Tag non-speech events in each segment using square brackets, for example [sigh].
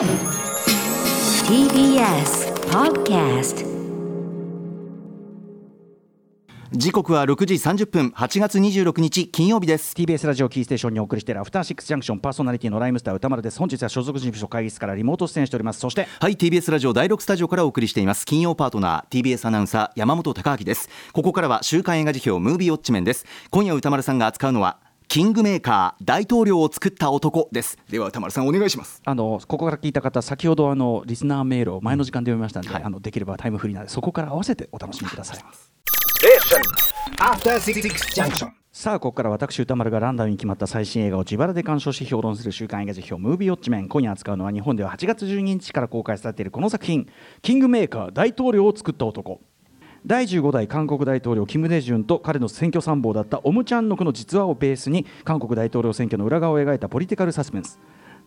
TBS Podcast 時刻は6時30分8月26日金曜日です。TBS ラジオキーステーションにお送りしているアフターシックスジャンクションパーソナリティのライムスター歌丸です。本日は所属事務所会議室からリモート出演しております。そしてはい TBS ラジオ第6スタジオからお送りしています。金曜パートナー TBS アナウンサー山本貴明です。ここからは週刊映画辞表ムービーウォッチメンです。今夜歌丸さんが扱うのはキングメーカー大統領を作った男です。では歌丸さんお願いします。あのここから聞いた方先ほどあのリスナーメールを前の時間で読みましたので、はい。あのできればタイムフリーなのでそこから合わせてお楽しみください.さあここから私歌丸がランダムに決まった最新映画を自腹で鑑賞し評論する週刊映画辞表ムービーウォッチメン。今夜扱うのは日本では8月12日から公開されているこの作品。キングメーカー大統領を作った男第15代韓国大統領キム・デジュンと彼の選挙参謀だったオム・チャンノクの実話をベースに韓国大統領選挙の裏側を描いたポリティカルサスペンス。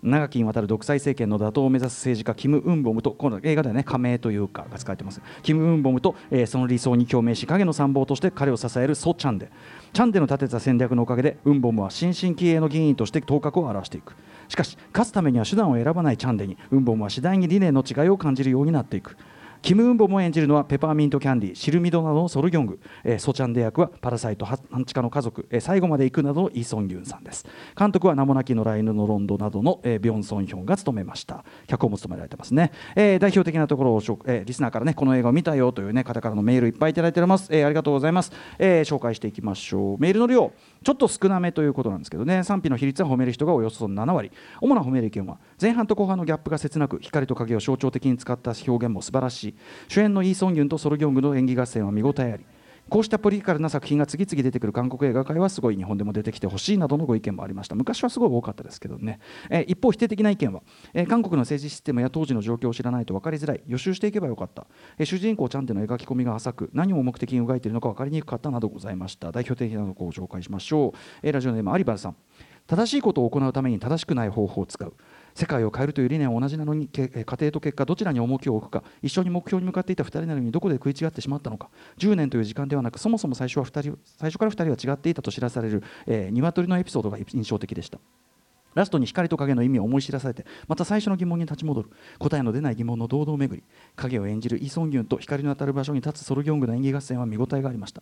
長きにわたる独裁政権の打倒を目指す政治家キム・ウンボムとこの映画ではね加盟というかが使われてます。キム・ウンボムと、えーその理想に共鳴し影の参謀として彼を支えるソ・チャンデチャンデの立てた戦略のおかげでウンボムは新進気鋭の議員として頭角を現していく。しかし勝つためには手段を選ばないチャンデにウンボムは次第に理念の違いを感じるようになっていく。キム・ウンボムを演じるのはペパーミントキャンディシルミドなどのソルギョング、えーソチャンデ役はパラサイト半地下の家族、えー最後まで行くなどのイ・ソンギュンさんです。監督は名もなきのライヌのロンドなどの、えービョン・ソンヒョンが務めました。脚本も務められてますね、えー代表的なところを、えーリスナーからねこの映画を見たよという、ね、方からのメールいっぱいいただいております、えーありがとうございます、えー紹介していきましょう。メールの量。ちょっと少なめということなんですけどね。賛否の比率は褒める人がおよそ7割。主な褒める意見は前半と後半のギャップが切なく光と影を象徴的に使った表現も素晴らしい。主演のイ・ソンギュンとソルギョングの演技合戦は見応えあり。こうしたポリカルな作品が次々出てくる韓国映画界はすごい日本でも出てきてほしいなどのご意見もありました。昔はすごい多かったですけどね、えー一方否定的な意見は、えー韓国の政治システムや当時の状況を知らないと分かりづらい予習していけばよかった、えー主人公ちゃんでの描き込みが浅く何を目的に描いているのか分かりにくかったなどございました。代表的なのをご紹介しましょう、えーラジオネーム有原さん。正しいことを行うために正しくない方法を使う。世界を変えるという理念は同じなのに家庭と結果どちらに重きを置くか一緒に目標に向かっていた2人なのにどこで食い違ってしまったのか。10年という時間ではなくそもそも最初は2人最初から2人は違っていたと知らされる、えー、鶏のエピソードが印象的でした。ラストに光と影の意味を思い知らされてまた最初の疑問に立ち戻る。答えの出ない疑問の堂々巡り。影を演じるイ・ソンギュンと光の当たる場所に立つソルギョングの演技合戦は見応えがありました。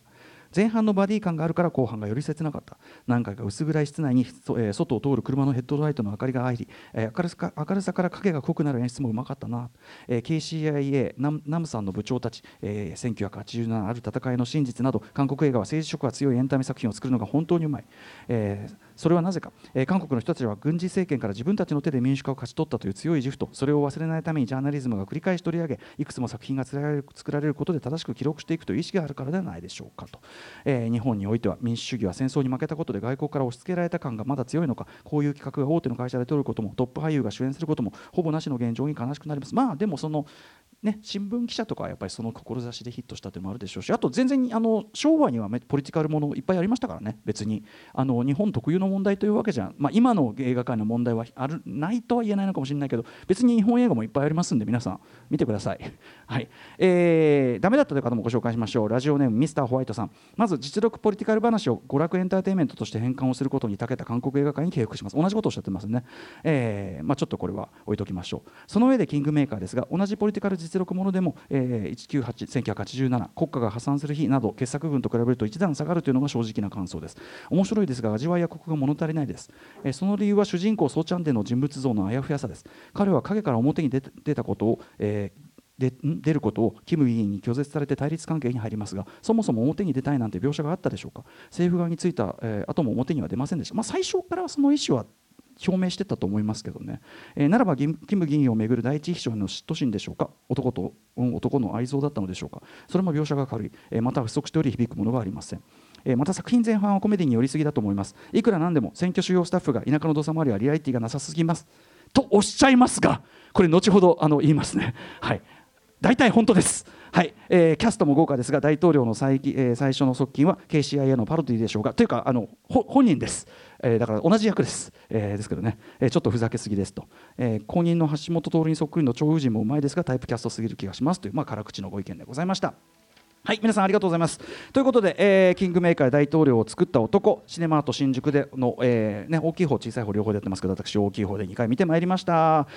前半のバディ感があるから後半がより切なかった。何回か薄暗い室内に、え外を通る車のヘッドライトの明かりが入り、え明るさか明るさから影が濃くなる演出もうまかったな、え KCIA ナムナムさんの部長たち、えー1987ある戦いの真実など韓国映画は政治色が強いエンタメ作品を作るのが本当にうまい、えーそれはなぜか、えー韓国の人たちは軍事政権から自分たちの手で民主化を勝ち取ったという強い自負とそれを忘れないためにジャーナリズムが繰り返し取り上げいくつも作品が作られることで正しく記録していくという意識があるからではないでしょうかと、えー日本においては民主主義は戦争に負けたことで外国から押し付けられた感がまだ強いのか。こういう企画が大手の会社で取ることもトップ俳優が主演することもほぼなしの現状に悲しくなります。まあでもそのね、新聞記者とかはやっぱりその志でヒットしたというのもあるでしょうしあと全然あの昭和にはポリティカルものいっぱいありましたからね。別にあの日本特有の問題というわけじゃ、まあ、今の映画界の問題はあるないとは言えないのかもしれないけど別に日本映画もいっぱいありますんで皆さん。見てください、はい。えー、ダメだったという方もご紹介しましょう。ラジオネームミスターホワイトさん。まず実力ポリティカル話を娯楽エンターテインメントとして変換をすることに長けた韓国映画界に敬服します。同じことをおっしゃってますね、えーまあ、ちょっとこれは置いときましょうその上でキングメーカーですが同じポリティカル実力ものでも、えー、198 1987国家が破産する日など傑作群と比べると一段下がるというのが正直な感想です。面白いですが味わいやコクが物足りないです、えーその理由は主人公ソーチャンデの人物像のあやふやさです。彼は影から表に出たことを、えーで出ることをキム議員に拒絶されて対立関係に入りますがそもそも表に出たいなんて描写があったでしょうか？政府側についた、えー後も表には出ませんでした、まあ、最初からその意思は表明してたと思いますけどね、えーならばキム議員をめぐる第一秘書の嫉妬心でしょうか？男と、うん男の愛憎だったのでしょうか？それも描写が軽い、えーまた不足しており響くものがありません。えまた作品前半はコメディに寄りすぎだと思います。いくらなんでも選挙主要スタッフが田舎の土佐回りはリアリティがなさすぎます。とおっしゃいますがこれ後ほどあの言いますね。はい。大体本当です。はい、えーキャストも豪華ですが大統領の最,、えー最初の側近は KCIA のパロディでしょうか。というかあの本人です、えーだから同じ役です、えーですけどね、えーちょっとふざけすぎですと、えー後任の橋本徹にそっくりの張雨人もうまいですがタイプキャストすぎる気がしますという、まあ、辛口のご意見でございました。はい皆さんありがとうございます。ということで、えー、キングメーカー大統領を作った男シネマート新宿での、えーね、大きい方小さい方両方でやってますけど私大きい方で2回見てまいりました。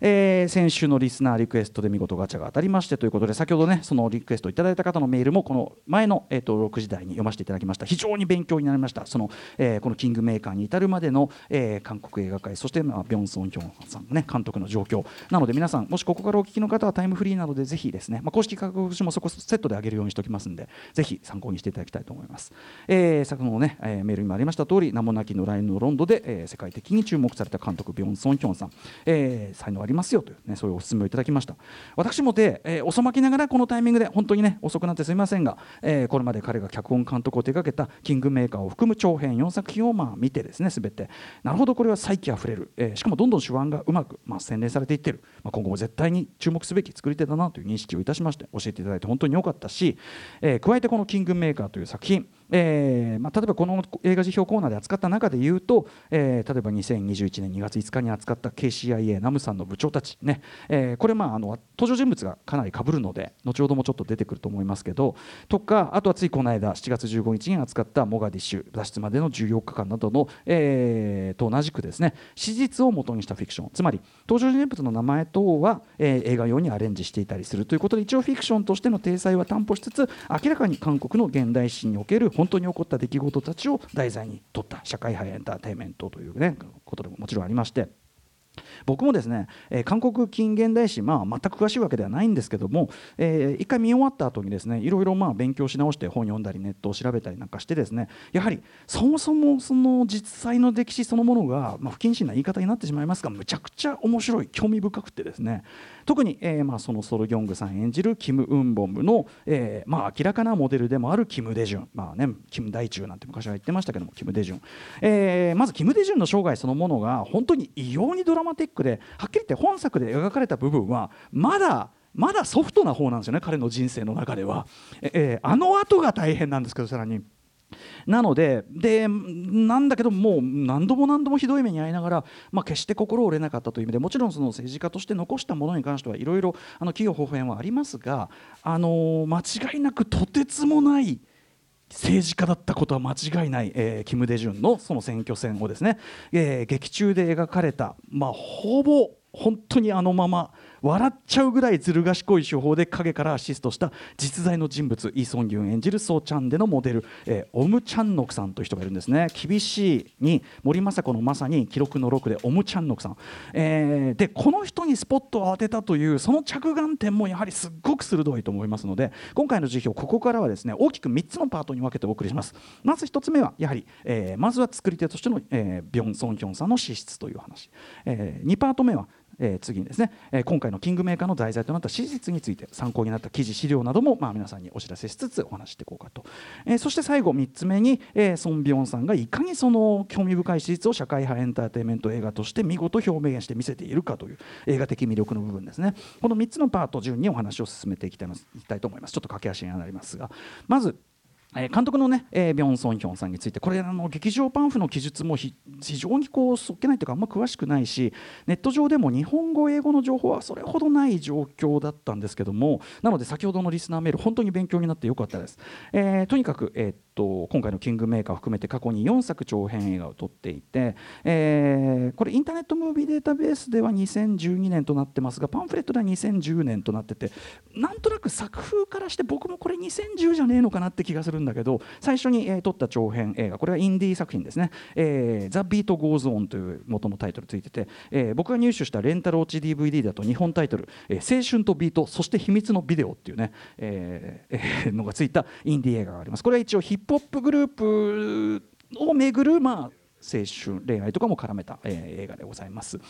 えー、先週のリスナーリクエストで見事ガチャが当たりましてということで先ほどねそのリクエストいただいた方のメールもこの前の、えーと、6時台に読ませていただきました。非常に勉強になりました。その、えー、このキングメーカーに至るまでの、えー、韓国映画界そして、まあ、ビョンソン・ヒョンさんの、ね、監督の状況なので皆さんもしここからお聞きの方はタイムフリーなのでぜひですね、まあ、公式価格書もそこセットで上げるようにしておきますんでぜひ参考にしていただきたいと思います、えー、先ほどのね、えー、メールにもありました通り名もなきのラインのロンドで、えー、世界的に注目された監督ビョンソン・ヒョンさん、えー、才能ありますよというねそういうお勧めをいただきました。私もで、えー、遅まきながらこのタイミングで本当にね遅くなってすみませんが、えー、これまで彼が脚本監督を手掛けたキングメーカーを含む長編4作品をまあ見てですね全て。なるほどこれは再起あふれる、えー、しかもどんどん手腕がうまく、まあ、洗練されていってる、まあ、今後も絶対に注目すべき作り手だなという認識をいたしまして教えていただいて本当に良かったし、えー、加えてこの「キングメーカー」という作品えーまあ、例えばこの映画辞表コーナーで扱った中で言うと、えー、例えば2021年2月5日に扱った KCIA ナムさんの部長たちね、えー、これまああの登場人物がかなりかぶるので後ほどもちょっと出てくると思いますけどとかあとはついこの間7月15日に扱ったモガディッシュ脱出までの14日間などの、えー、と同じくですね史実を元にしたフィクション。つまり登場人物の名前等は、えー、映画用にアレンジしていたりするということで一応フィクションとしての体裁は担保しつつ明らかに韓国の現代史における本本当に起こった出来事たちを題材に取った社会派エンターテインメントという、ね、ことでももちろんありまして。僕もですね、えー、韓国近現代史、まあ、全く詳しいわけではないんですけども、えー、一回見終わった後にですねいろいろまあ勉強し直して本読んだりネットを調べたりなんかしてですねやはりそもそもその実際の歴史そのものが、まあ、不謹慎な言い方になってしまいますがむちゃくちゃ面白い興味深くてですね特に、えーまあ、そのソル・ギョングさん演じるキム・ウンボムの、えーまあ、明らかなモデルでもあるキム・デジュン、まあね、キム大中なんて昔は言ってましたけどもキム・デジュン、えー、まずキム・デジュンの生涯そのものが本当に異様にドラマティックではっきり言って本作で描かれた部分はまだまだソフトな方なんですよね彼の人生の中では、えー、あの後が大変なんですけどさらに。なのででなんだけどもう何度も何度もひどい目に遭いながら、まあ、決して心折れなかったという意味でもちろんその政治家として残したものに関してはいろいろ企業方変はありますが、あの間違いなくとてつもない政治家だったことは間違いない、えー、キム・デジュンのその選挙戦をですね、えー、劇中で描かれた、まあ、ほぼ本当にあのまま笑っちゃうぐらいずる賢い手法で影からアシストした実在の人物イ・ソン・ギュン演じるソー・チャンでのモデル、えー、オム・チャンノクさんという人がいるんですね。厳しいに森雅子のまさに記録の6でオム・チャンノクさん、えー、でこの人にスポットを当てたというその着眼点もやはりすっごく鋭いと思いますので今回の辞表ここからはですね大きく3つのパートに分けてお送りします。まず1つ目はやはり、えー、まずは作り手としての、えー、ビョン・ソンヒョンさんの資質という話、えー、2パート目はえー、次にですね、えー、今回のキングメーカーの題材となった史実について参考になった記事資料なども、まあ、皆さんにお知らせしつつお話していこうかと、えー、そして最後3つ目に、え、ソン・ビョンさんがいかにその興味深い史実を社会派エンターテインメント映画として見事表現して見せているかという映画的魅力の部分ですね。この3つのパート順にお話を進めていきたいと思います。ちょっと駆け足になりますがまずえ監督のね、えー、ビョン・ソンヒョンさんについてこれあの劇場パンフの記述も非常にこうそっけないというかあんま詳しくないしネット上でも日本語英語の情報はそれほどない状況だったんですけどもなので先ほどのリスナーメール本当に勉強になってよかったです、えー、とにかく、えー、と今回の「キングメーカー」を含めて過去に4作長編映画を撮っていて、えー、これインターネットムービーデータベースでは2012年となってますがパンフレットでは2010年となっててなんとなく作風からして僕もこれ2010じゃねえのかなって気がするんだけど最初に、えー、撮った長編映画これはインディー作品ですね「えー、ザ・ビート・ゴーズ・オン」という元のタイトルついてて、えー、僕が入手したレンタル落ち DVD だと日本タイトル「えー、青春とビートそして秘密のビデオ」っていうね、えーえー、のがついたインディー映画があります。これは一応ヒップホップグループをめぐるまあ青春恋愛とかも絡めた、えー、映画でございます。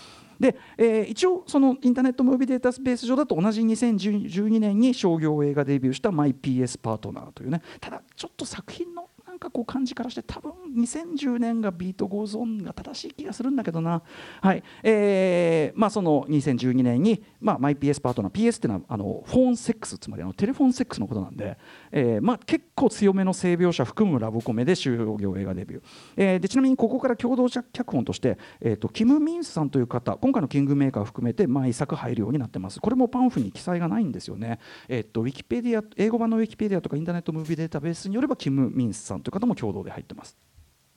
で、えー、一応そのインターネットムービーデータベース上だと同じ2012年に商業映画デビューした「マイ PS パートナー」というね。ただちょっと作品のなんかこう感じからして多分2010年が Beat Goes On が正しい気がするんだけどな、はい。えーまあ、その2012年に、まあ、マイ PS パートナー PS っていうのはあのフォンセックスつまりあのテレフォンセックスのことなんで、えーまあ、結構強めの性描写含むラブコメで就業映画デビュー、えー、でちなみにここから共同脚本として、えーと、キム・ミンスさんという方今回のキングメーカーを含めて毎作入るようになってます。これもパンフに記載がないんですよね、えーと、ウィキペディア英語版のウィキペディアとかインターネットムービーデータベースによればキム・ミンスさんという方も共同で入ってます。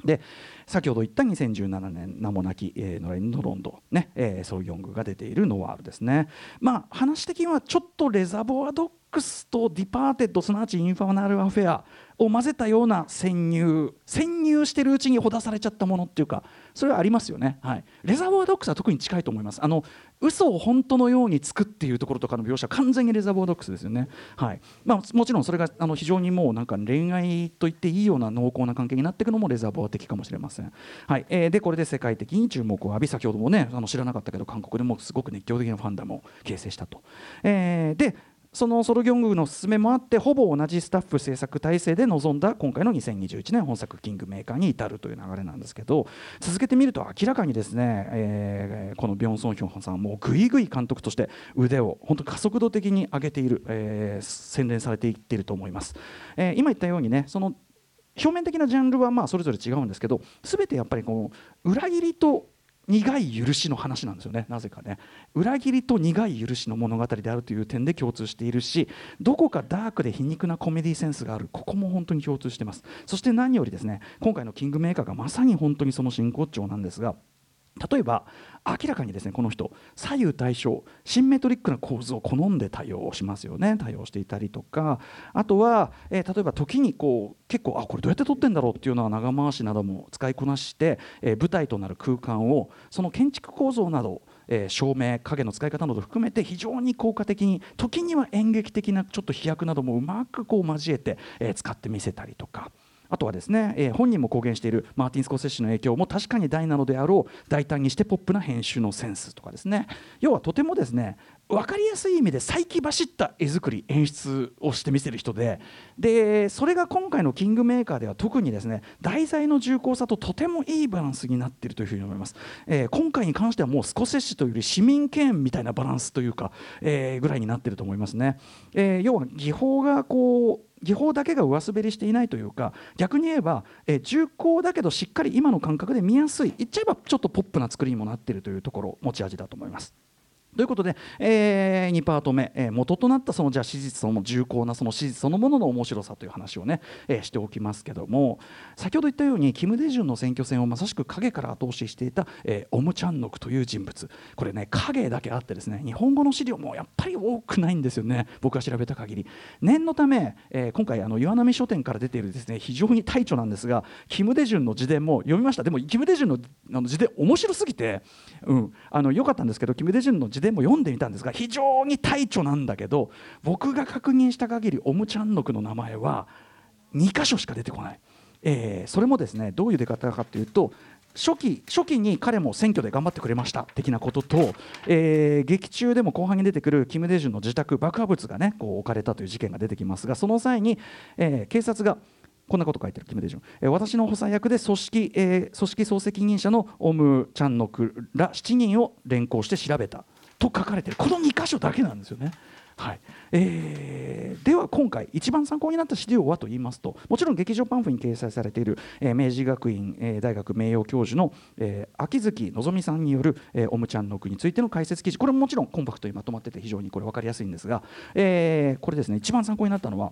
で先ほど言った2017年名もなき、えー、のレンドロンド、ねえー、ソル・ヨングが出ているノワールですね。まあ話的にはちょっとレザボア・ドッグスとディパーテッドすなわちインファーナルアフェアを混ぜたような潜入潜入してるうちにほだされちゃったものっていうかそれはありますよね、はい、レザボア・ドッグスは特に近いと思います。あの嘘を本当のようにつくっていうところとかの描写完全にレザボア・ドッグスですよね、はい。まあ、もちろんそれがあの非常にもうなんか恋愛と言っていいような濃厚な関係になっていくのもレザボア的かもしれません、はい。えー、でこれで世界的に注目を浴び先ほどもねあの知らなかったけど韓国でもすごく熱狂的なファンダムを形成したと、えー、でそのソルギョングの勧めもあってほぼ同じスタッフ制作体制で臨んだ今回の2021年本作「キングメーカー」に至るという流れなんですけど続けてみると明らかにですね、えー、このビョン・ソンヒョンさんもうぐいぐい監督として腕を本当加速度的に上げている、えー、洗練されていっていると思います。えー、今言ったようにねその表面的なジャンルはまあそれぞれ違うんですけど全てやっぱりこの裏切りと苦い許しの話なんですよね。なぜかね。裏切りと苦い許しの物語であるという点で共通しているしどこかダークで皮肉なコメディセンスがある。ここも本当に共通してます。そして何よりですね今回のキングメーカーがまさに本当にその真骨頂なんですが例えば明らかにですねこの人左右対称シンメトリックな構図を好んで対応しますよね対応していたりとかあとは、えー、例えば時にこう結構あこれどうやって撮ってんだろうっていうのは長回しなども使いこなして、えー、舞台となる空間をその建築構造などえー、照明影の使い方など含めて非常に効果的に時には演劇的なちょっと飛躍などもうまくこう交えて、えー、使ってみせたりとか。あとはですね、えー、本人も公言しているマーティン・スコセッシの影響も確かに大なのであろう大胆にしてポップな編集のセンスとかですね。要はとてもですね分かりやすい意味で再起走った絵作り演出をしてみせる人ででそれが今回のキングメーカーでは特にですね題材の重厚さととてもいいバランスになっているというふうに思います、えー、今回に関してはもうスコセッシというより市民権みたいなバランスというか、えー、ぐらいになっていると思いますね、えー、要は技法がこう技法だけが上滑りしていないというか逆に言えば、えー、重厚だけどしっかり今の感覚で見やすい言っちゃえばちょっとポップな作りにもなっているというところ持ち味だと思います。ということで、えー、2パート目、えー、元となったそのじゃあ史実その重厚なその史実そのものの面白さという話をね、えー、しておきますけども先ほど言ったようにキム・デジュンの選挙戦をまさしく影から後押ししていた、えー、オム・チャンノクという人物。これね影だけあってですね日本語の資料もやっぱり多くないんですよね。僕が調べた限り。念のため、えー、今回あの岩波書店から出ているですね非常に大著なんですがキム・デジュンの自伝も読みました。でもキム・デジュンの自伝面白すぎて、うん、あのよかったんですけどキム・デジュンの自伝でも読んでみたんですが非常に大著なんだけど僕が確認した限りオムチャンノクの名前は2箇所しか出てこない、えー、それもですねどういう出方かというと初期初期に彼も選挙で頑張ってくれました的なことと、えー、劇中でも後半に出てくるキム・デジュンの自宅爆破物がねこう置かれたという事件が出てきますがその際に、えー、警察がこんなこと書いてるキム・デジュン、えー、私の補佐役で組織,、えー、組織総責任者のオム・チャンノクら7人を連行して調べた。と書かれてる。この2箇所だけなんですよね。はい。えー、では今回一番参考になった資料はと言いますともちろん劇場パンフに掲載されている、えー、明治学院、えー、大学名誉教授の、えー、秋月希さんによる、えー、オムちゃんの句についての解説記事。これももちろんコンパクトにまとまってて非常にこれ分かりやすいんですが、えー、これですね一番参考になったのは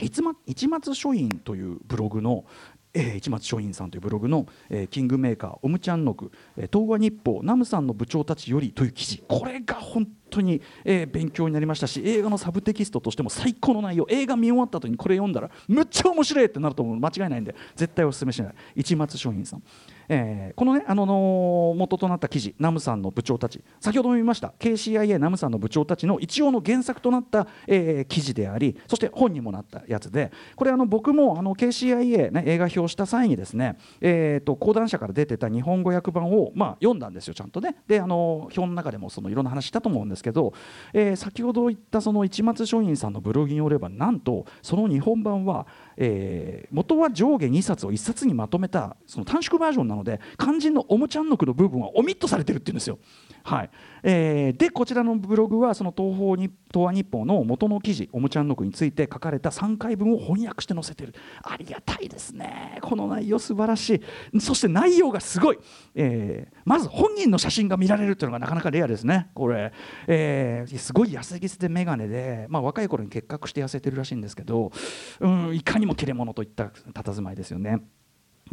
一松書院というブログの、えー、市松松陰さんというブログの、えー、キングメーカーオムチャンノク、えー、東和日報ナムさんの部長たちよりという記事。これが本当に、えー、勉強になりましたし映画のサブテキストとしても最高の内容。映画見終わった後にこれ読んだらむっちゃ面白いってなると思う。間違いないんで絶対おすすめしない。市松松陰さん。えーこのねあのの元となった記事ナムさんの部長たち。先ほども言いました KCIA ナムさんの部長たちの一応の原作となった、えー記事でありそして本にもなったやつでこれあの僕もあの KCIA、ね、映画表した際にですね、えー、と講談社から出てた日本語訳版を、まあ、読んだんですよちゃんとね。であの表の中でもそのいろんな話したと思うんですけど、えー先ほど言ったその市松書院さんのブログによればなんとその日本版は、えー元は上下2冊を1冊にまとめたその短縮バージョンなのので肝心のおもちゃんのくの部分はオミットされてるっていうんですよ。はい。えーでこちらのブログはその東方に東和日報の元の記事おもちゃんのくについて書かれた3回分を翻訳して載せてる。ありがたいですね。この内容素晴らしい。そして内容がすごい、えーまず本人の写真が見られるっていうのがなかなかレアですね。これ、えーすごい痩せぎせで眼鏡で、まあ、若い頃に結核して痩せてるらしいんですけど、うん、いかにも切れ者といった佇まいですよね。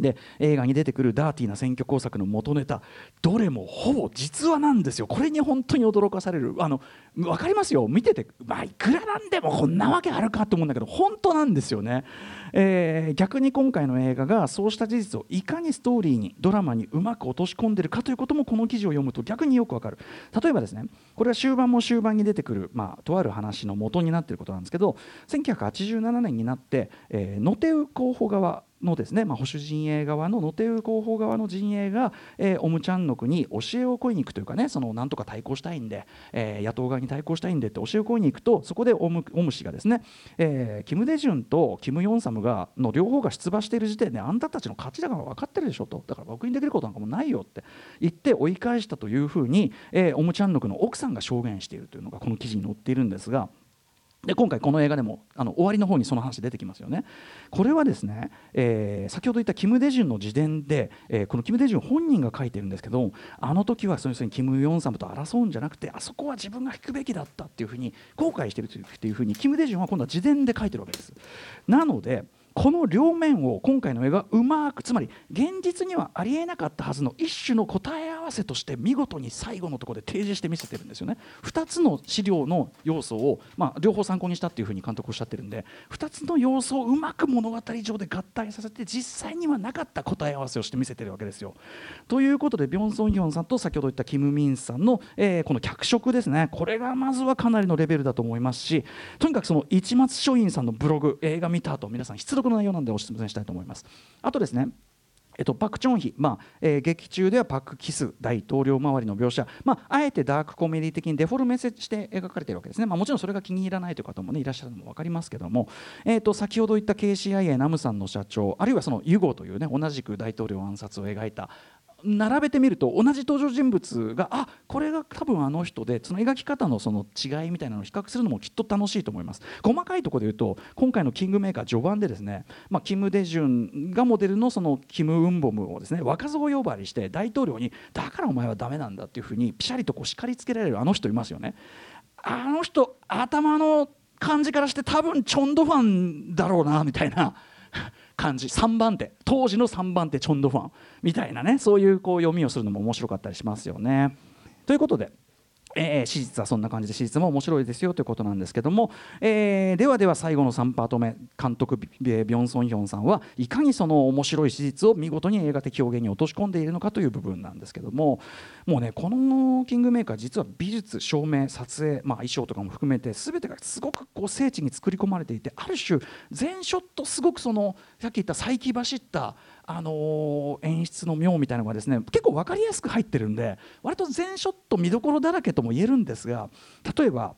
で映画に出てくるダーティーな選挙工作の元ネタどれもほぼ実話なんですよ。これに本当に驚かされる。あの分かりますよ。見てて、まあ、いくらなんでもこんなわけあるかと思うんだけど本当なんですよね、えー逆に今回の映画がそうした事実をいかにストーリーにドラマにうまく落とし込んでるかということもこの記事を読むと逆によくわかる。例えばですねこれは終盤も終盤に出てくる、まあ、とある話の元になっていることなんですけど1987年になって、えー、野手候補側のですね、まあ、保守陣営側の野手候補側の陣営が、えーオムチャンノクに教えを請いに行くというかねそのなんとか対抗したいんで、えー野党側に対抗したいんでって教えを請いに行くとそこでオムオム氏がですね、えーキム・デジュンとキム・ヨンサムがの両方が出馬している時点であんたたちの勝ちだから分かってるでしょとだから僕にできることなんかもないよって言って追い返したというふうに、えーオムチャンノクの奥さんが証言しているというのがこの記事に載っているんですが。で今回この映画でもあの終わりの方にその話出てきますよね。これはですね、えー先ほど言ったキム・デジュンの自伝で、えーこのキム・デジュン本人が書いてるんですけどあの時はそういうふうにキム・ヨンサムと争うんじゃなくてあそこは自分が引くべきだったっていうふうに後悔してるっていうふうにキム・デジュンは今度は自伝で書いてるわけです。なのでこの両面を今回の映画うまくつまり現実にはありえなかったはずの一種の答え合わせとして見事に最後のところで提示して見せてるんですよね。2つの資料の要素を、まあ、両方参考にしたっていうふうに監督おっしゃってるんで2つの要素をうまく物語上で合体させて実際にはなかった答え合わせをして見せてるわけですよ。ということでビョンソン・ヒョンさんと先ほど言ったキム・ミンさんの、えーこの脚色ですね。これがまずはかなりのレベルだと思いますしとにかくその市松書院さんのブログ映画見た後皆さん必の内容なんでお勧めしたいと思います。あとですねえっと、パク・チョンヒ、まあえー劇中ではパク・キス大統領周りの描写、まあ、あえてダークコメディ的にデフォルメして描かれているわけですね、まあ、もちろんそれが気に入らないという方も、ね、いらっしゃるのも分かりますけども、えー、と先ほど言った KCIA ナムさんの社長あるいはそのユゴという、ね、同じく大統領暗殺を描いた並べてみると同じ登場人物があこれが多分あの人でその描き方のその違いみたいなのを比較するのもきっと楽しいと思います。細かいところで言うと今回のキングメーカー序盤でですね、まあ、キム・デジュンがモデルのそのキム・ウンボムをですね若造呼ばわりして大統領にだからお前はダメなんだっていうふうにピシャリとこう叱りつけられるあの人いますよね。あの人頭の感じからして多分チョンドファンだろうなみたいな。感じ3番手当時の3番手チョンドファンみたいなねそういうこう読みをするのも面白かったりしますよね。ということで。えー史実はそんな感じで史実も面白いですよということなんですけども、えーではでは最後の3パート目監督ビビョンソンヒョンさんはいかにその面白い史実を見事に映画的表現に落とし込んでいるのかという部分なんですけどももうねこのキングメーカー実は美術照明撮影、まあ、衣装とかも含めて全てがすごくこう精緻に作り込まれていてある種全ショットすごくそのさっき言った再起走ったあの演出の妙みたいなのがですね結構分かりやすく入ってるんで割と全ショット見どころだらけとも言えるんですが例えば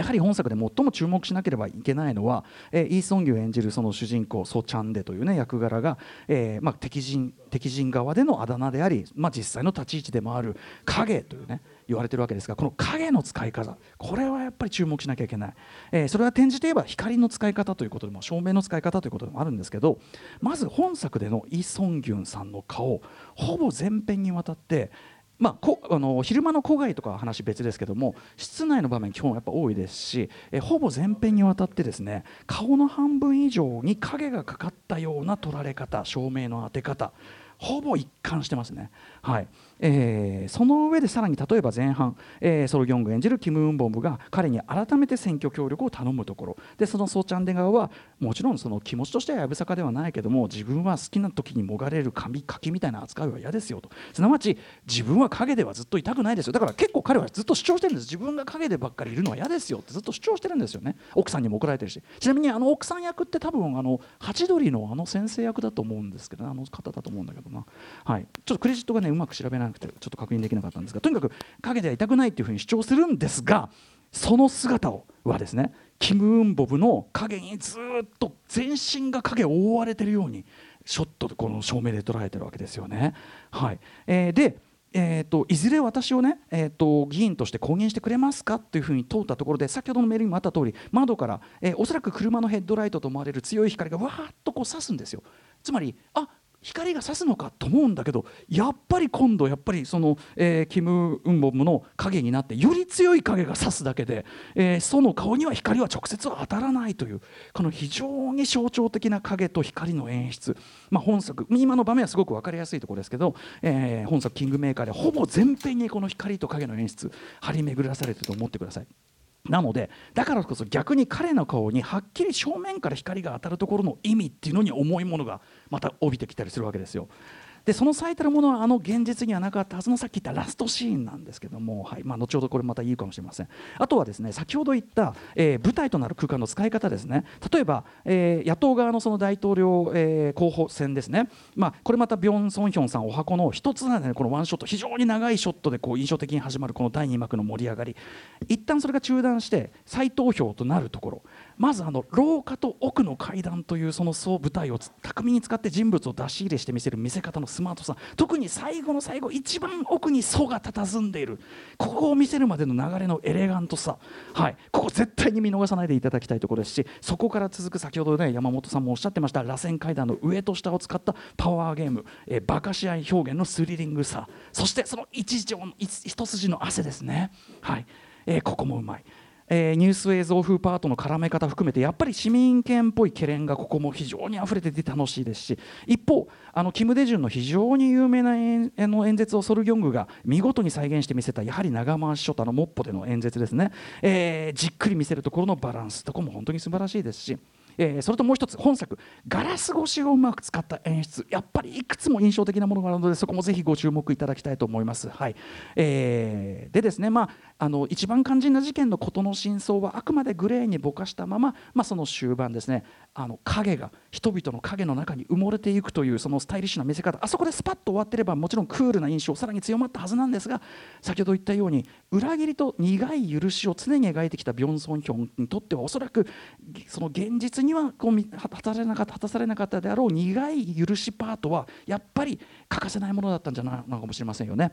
やはり本作で最も注目しなければいけないのは、えーイ・ソンギュ演じるその主人公ソ・チャンデという、ね、役柄が、えーまあ、敵陣敵陣側でのあだ名であり、まあ、実際の立ち位置でもある影というね言われてるわけですがこの影の使い方これはやっぱり注目しなきゃいけない、えーそれは転じて言えば光の使い方ということでも照明の使い方ということでもあるんですけどまず本作でのイ・ソンギュンさんの顔ほぼ全編にわたってまあ、こあの昼間の郊外とかは話別ですけども室内の場面基本やっぱ多いですしえほぼ全編にわたってですね顔の半分以上に影がかかったような撮られ方照明の当て方ほぼ一貫してますね。はいえーその上でさらに例えば前半、えーソルギョング演じるキム・ウンボムが彼に改めて選挙協力を頼むところ。でそのソーチャンデ側はもちろんその気持ちとしてはやぶさかではないけども自分は好きな時にもがれる紙柿みたいな扱いは嫌ですよと。すなわち自分は影ではずっといたくないですよ。だから結構彼はずっと主張してるんです。自分が影でばっかりいるのは嫌ですよってずっと主張してるんですよね。奥さんにも怒られてるし。ちなみにあの奥さん役って多分あのハチドリのあの先生役だと思うんですけどね。あの方だと思うんだけどな。はい。ちょっとクレジットがねうまく調べない。くてちょっと確認できなかったんですがとにかく影ではいたくないっていうふうに主張するんですがその姿をはですねキム・ウンボブの影にずっと全身が影を覆われているようにショットでこの照明で捉えているわけですよね。はいえーでえー、といずれ私をね、えー、と議員として公認してくれますかというふうに通ったところで先ほどのメールにもあった通り窓から、えーおそらく車のヘッドライトと思われる強い光がわーっとこう差すんですよ。つまりあ光が差すのかと思うんだけどやっぱり今度やっぱりその、えーキム・ウンボムの影になってより強い影が差すだけで、えーその顔には光は直接は当たらないというこの非常に象徴的な影と光の演出、まあ、本作今の場面はすごく分かりやすいところですけど、えー本作「キングメーカー」でほぼ全編にこの光と影の演出張り巡らされてると思ってください。なのでだからこそ逆に彼の顔にはっきり正面から光が当たるところの意味っていうのに重いものがまた帯びてきたりするわけですよ。でその最たるものはあの現実にはなかったはずのさっき言ったラストシーンなんですけども、はいまあ、後ほどこれまた言うかもしれません。あとはですね先ほど言った、えー舞台となる空間の使い方ですね。例えば、えー野党側のその大統領、えー候補選ですね、まあ、これまたビョン・ソンヒョンさんお箱の一つなんでねこのワンショット非常に長いショットでこう印象的に始まるこの第2幕の盛り上がり。一旦それが中断して再投票となるところ。まずあの廊下と奥の階段というその総舞台を巧みに使って人物を出し入れして見せる見せ方のスマートさ特に最後の最後一番奥に層が佇んでいる。ここを見せるまでの流れのエレガントさ、はい、ここ絶対に見逃さないでいただきたいところですしそこから続く先ほどね山本さんもおっしゃってました螺旋階段の上と下を使ったパワーゲーム、えー、バカし合い表現のスリリングさ。そしてその一条の一筋の汗ですね、はい。えここもうまい。えーニュース映像風パートの絡め方含めてやっぱり市民権っぽい懸念がここも非常に溢れてて楽しいですし一方あのキム・デジュンの非常に有名な演の演説をソル・ギョングが見事に再現して見せたやはり長回しショタのモッポでの演説ですね、えーじっくり見せるところのバランスとかも本当に素晴らしいですし。えそれともう一つ本作ガラス越しをうまく使った演出。やっぱりいくつも印象的なものがあるのでそこもぜひご注目いただきたいと思います。はい。えーでですね、まあ、あの一番肝心な事件のことの真相はあくまでグレーにぼかしたまま、まあ、その終盤ですね。あの影が人々の影の中に埋もれていくというそのスタイリッシュな見せ方。あそこでスパッと終わってればもちろんクールな印象さらに強まったはずなんですが先ほど言ったように裏切りと苦い許しを常に描いてきたビョンソンヒョンにとってはおそらくその現実にはこう果たされなかった果たされなかったであろう苦い許しパートはやっぱり欠かせないものだったんじゃないのかもしれませんよね。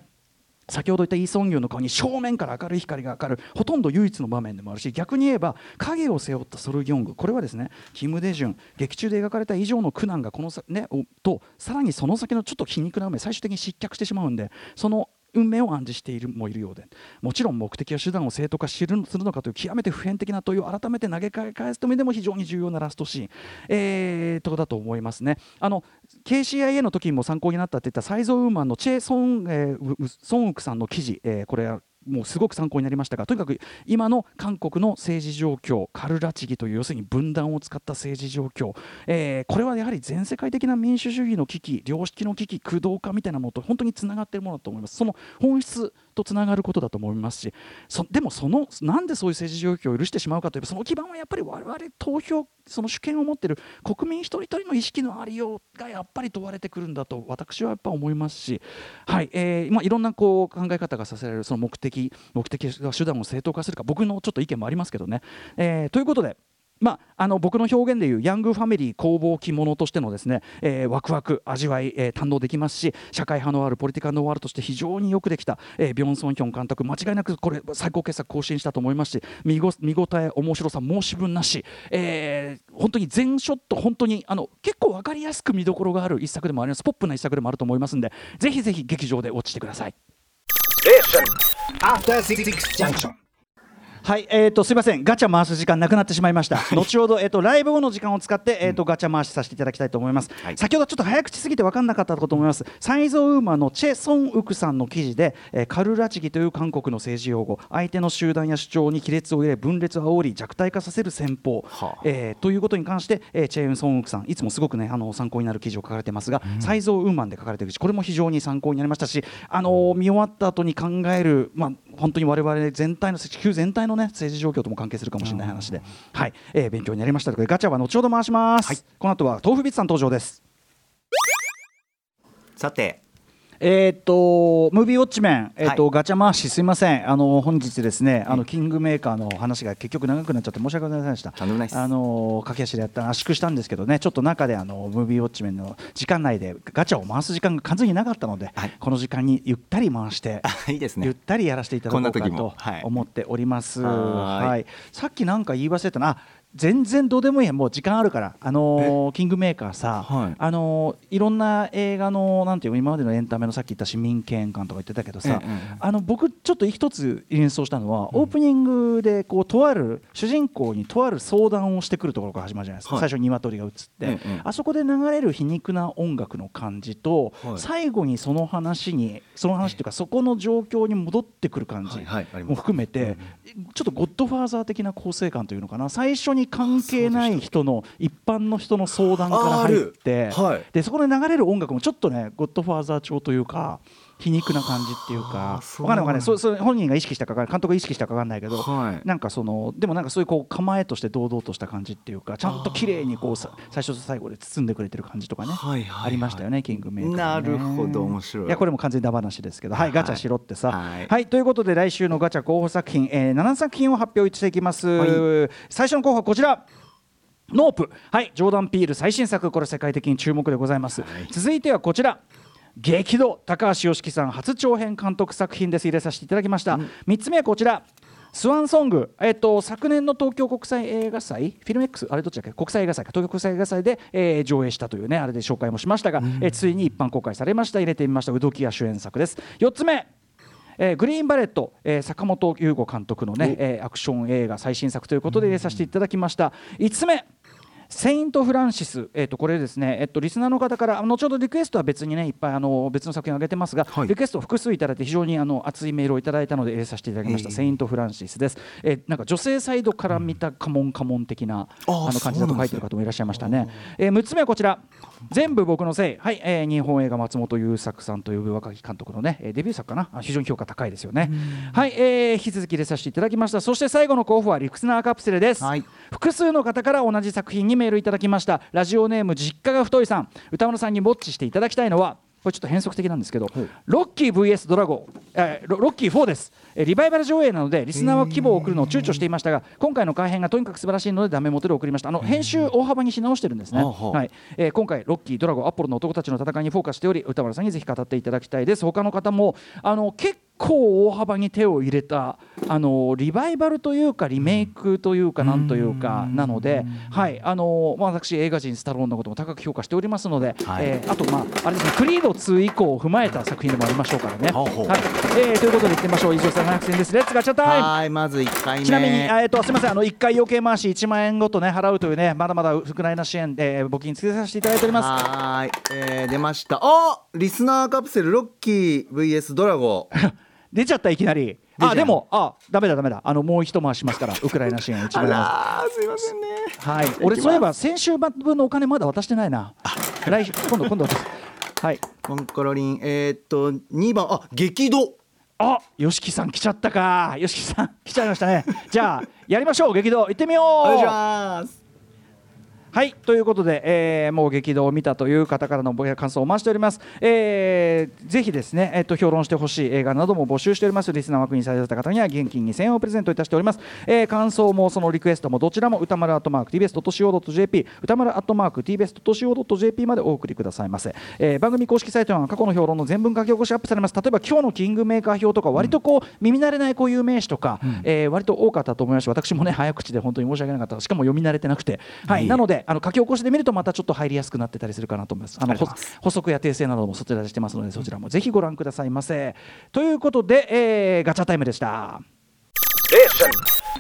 先ほど言ったイ・ソンギュンの顔に正面から明るい光が当たるほとんど唯一の場面でもあるし逆に言えば影を背負ったソル・ギョングこれはですねキム・デジュン劇中で描かれた以上の苦難がこのさ、ね、とさらにその先のちょっと皮肉な運命最終的に失脚してしまうんでその運命を暗示しているもいるようでもちろん目的や手段を正当化するするのかという極めて普遍的な問いを改めて投げ返すためでも非常に重要なラストシーン、えー、とだと思いますね。あの KCIA の時にも参考になったって言ったサイゾウーマンのチェ・ソン,、えーソンウクさんの記事、えーこれはもうすごく参考になりましたがとにかく今の韓国の政治状況カルラチギという要するに分断を使った政治状況、えーこれはやはり全世界的な民主主義の危機良識の危機駆動化みたいなものと本当につながっているものだと思います。その本質とつながることだと思いますしそでもそのなんでそういう政治状況を許してしまうかといえばその基盤はやっぱり我々投票その主権を持っている国民一人一人の意識のありようがやっぱり問われてくるんだと私はやっぱ思いますし、はいえーまあ、いろんなこう考え方がさせられるその目的目的が手段を正当化するか僕のちょっと意見もありますけどね。えーということでまあ、あの僕の表現でいうヤングファミリー工房着物としてのですね、えーワクワク味わい、えー堪能できますし社会派のあるポリティカルノワールとして非常によくできた、えービョンソンヒョン監督間違いなくこれ最高傑作更新したと思いますし見ご見応え面白さ申し分なし、えー本当に全ショット本当にあの結構分かりやすく見どころがある一作でもありますポップな一作でもあると思いますんでぜひぜひ劇場で落ちてください。はい、えー、とすみません、ガチャ回す時間なくなってしまいました。[laughs] 後ほど、えー、とライブ後の時間を使って、えー、とガチャ回しさせていただきたいと思います。はい。先ほどちょっと早口すぎて分かんなかったこと思います。サイゾウーマのチェ・ソンウクさんの記事で、えーカルラチギという韓国の政治用語、相手の集団や主張に亀裂を入れ、分裂を煽り、弱体化させる戦法、はあ。えーということに関して、えーチェ・ソンウクさん、いつもすごくね、あの参考になる記事を書かれてますが、サイゾウウーマンで書かれているし、これも非常に参考になりましたし、あのー見終わった後に考える、まあ、本当に我々全体の地球全体のね政治状況とも関係するかもしれない話で、はい、えー勉強になりましたということでガチャは後ほど回します、この後は豆腐ビッツさん登場です。さてえーっとムービーウォッチメン、えーっとはガチャ回しすいません。あの本日ですねあのキングメーカーの話が結局長くなっちゃって申し訳ございませんでした。あの駆け足でやった圧縮したんですけどねちょっと中であのムービーウォッチメンの時間内でガチャを回す時間が完全になかったので、はい。この時間にゆったり回してあ [laughs] いいですゆっねたりやらせていただこうかとはい。思っております。はーい。はい、さっきなんか言い忘れたな。あ全然どうでもいいやもう時間あるから、あのーキングメーカーさ、はい。あのーいろんな映画のなんていうの今までのエンタメのさっき言った市民権感とか言ってたけどさ、あの僕ちょっと一つ連想したのは、オープニングでこうとある主人公にとある相談をしてくるところから始まるじゃないですか、はい。最初に鶏が映って、あそこで流れる皮肉な音楽の感じと、はい。最後にその話にその話っていうかそこの状況に戻ってくる感じも含めて、ちょっとゴッドファーザー的な構成感というのかな。最初に関係ない人の一般の人の相談から入って、はいでそこで流れる音楽もちょっとねゴッドファーザー調というか皮肉な感じっていうはかあそう。わかんないわかんない。そそれ本人が意識したか監督が意識したかわかんないけど、はい。なんかそのでもなんかそういうこう構えとして堂々とした感じっていうかちゃんと綺麗にこうさ最初と最後で包んでくれてる感じとかね、はいはいはい。ありましたよねキングメーカー、ね、なるほど面白い。いやこれも完全にダ話ですけど、はい、はい。ガチャしろってさ、はい。ということで来週のガチャ候補作品、えー、7作品を発表していきます、はい。最初の候補はこちら。NOPE。はいジョーダン・ピール最新作。これ世界的に注目でございます、続いてはこちら激怒高橋ヨシキさん初長編監督作品です。入れさせていただきました、3つ目はこちら。スワンソング、えっと、昨年の東京国際映画祭、フィルメックス、あれどっちだっけ、国際映画祭か、東京国際映画祭で、えー上映したというね、あれで紹介もしましたが、えーついに一般公開されました、入れてみました、ウド・キア主演作です。4つ目、えーグリーンバレット、えー阪元裕吾監督のね、えーアクション映画最新作ということで入れさせていただきました。5つ目セイント・フランシス、えー、とこれですね、えっとリスナーの方から、あの後ほどリクエストは別にね、いっぱいあの別の作品を挙げてますが、はい。リクエストを複数いただいて、非常にあの熱いメールをいただいたので、入れさせていただきました、ええセイント・フランシスです。えーなんか女性サイドから見たカモンカモン的な、あーあの感じだと書いてる方もいらっしゃいましたね。えー、6つ目はこちら、全部僕のせい、はい。えー日本映画松本優作さんという若き監督のね、えーデビュー作かな、あ非常に評価高いですよね。はい、えー引き続き入れさせていただきました。そして最後の候補はリクスナーカプセルです。はい。複数の方から同じ作品にメールいただきました。ラジオネーム実家が太いさん。歌丸さんにウォッチしていただきたいのはこれちょっと変則的なんですけど、ロッキー VS ドラゴン、えーロロッキー4です、えーリバイバル上映なのでリスナーは規模を送るのを躊躇していましたが今回の改編がとにかく素晴らしいのでダメ元で送りました。あの編集大幅にし直してるんですね、はい。えー今回ロッキードラゴンアポロの男たちの戦いにフォーカスしており歌丸さんにぜひ語っていただきたいです。他の方もあの結構大幅に手を入れたあのリバイバルというかリメイクというかなんというかなので、はいあのまあ私映画人スタローンのことも高く評価しておりますので、はい。えーあとまああれですねクリード2以降を踏まえた作品でもありましょうからね。はい。えーということで行ってみましょう。以上700戦です Let's ガチャタイムはいまず1回目。ちなみに、あえっとすみません、あの1回余計回し1万円ごとね払うというね、まだまだウクライナ支援で、えー募金つけさせていただいております。はーい、えー出ました。あリスナーカプセルロッキー VS ドラゴ。 [laughs] 出ちゃったいきなり。あでもあダメだダメだ。あのもう一回しますから [laughs] ウクライナ支援1あ万円らーすいませんね。はい。俺そういえば先週分のお金まだ渡してないな。来週今度今度はい。コンコロリン。えー、っと2番あ激怒。あよしきさん来ちゃったか。よしきさん来ちゃいましたね。じゃあやりましょう激動行ってみよう。お願いしますはいということで、えーもう激動を見たという方からのご感想をお待ちしております、えーぜひですね、えー、と評論してほしい映画なども募集しております。リスナー枠にされた方には現金2000円をプレゼントいたしております、えー感想もそのリクエストもどちらも歌丸アットマーク TBS.CO.JP 歌丸アットマーク TBS.CO.JP までお送りくださいませ、えー番組公式サイトには過去の評論の全文書き起こしアップされます例えば今日のキングメーカー表とか割とこう耳慣れない固有名詞とか、えー割と多かったと思いますし私もね早口で本当に申し訳なかった。しかも読み慣れてなくて、はい。なのであの書き起こしで見るとまたちょっと入りやすくなってたりするかなと思います。あの補足や訂正などもそちらでしてますのでそちらもぜひご覧くださいませ。ということで、えーガチャタイムでした。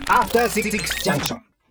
After Six Junction.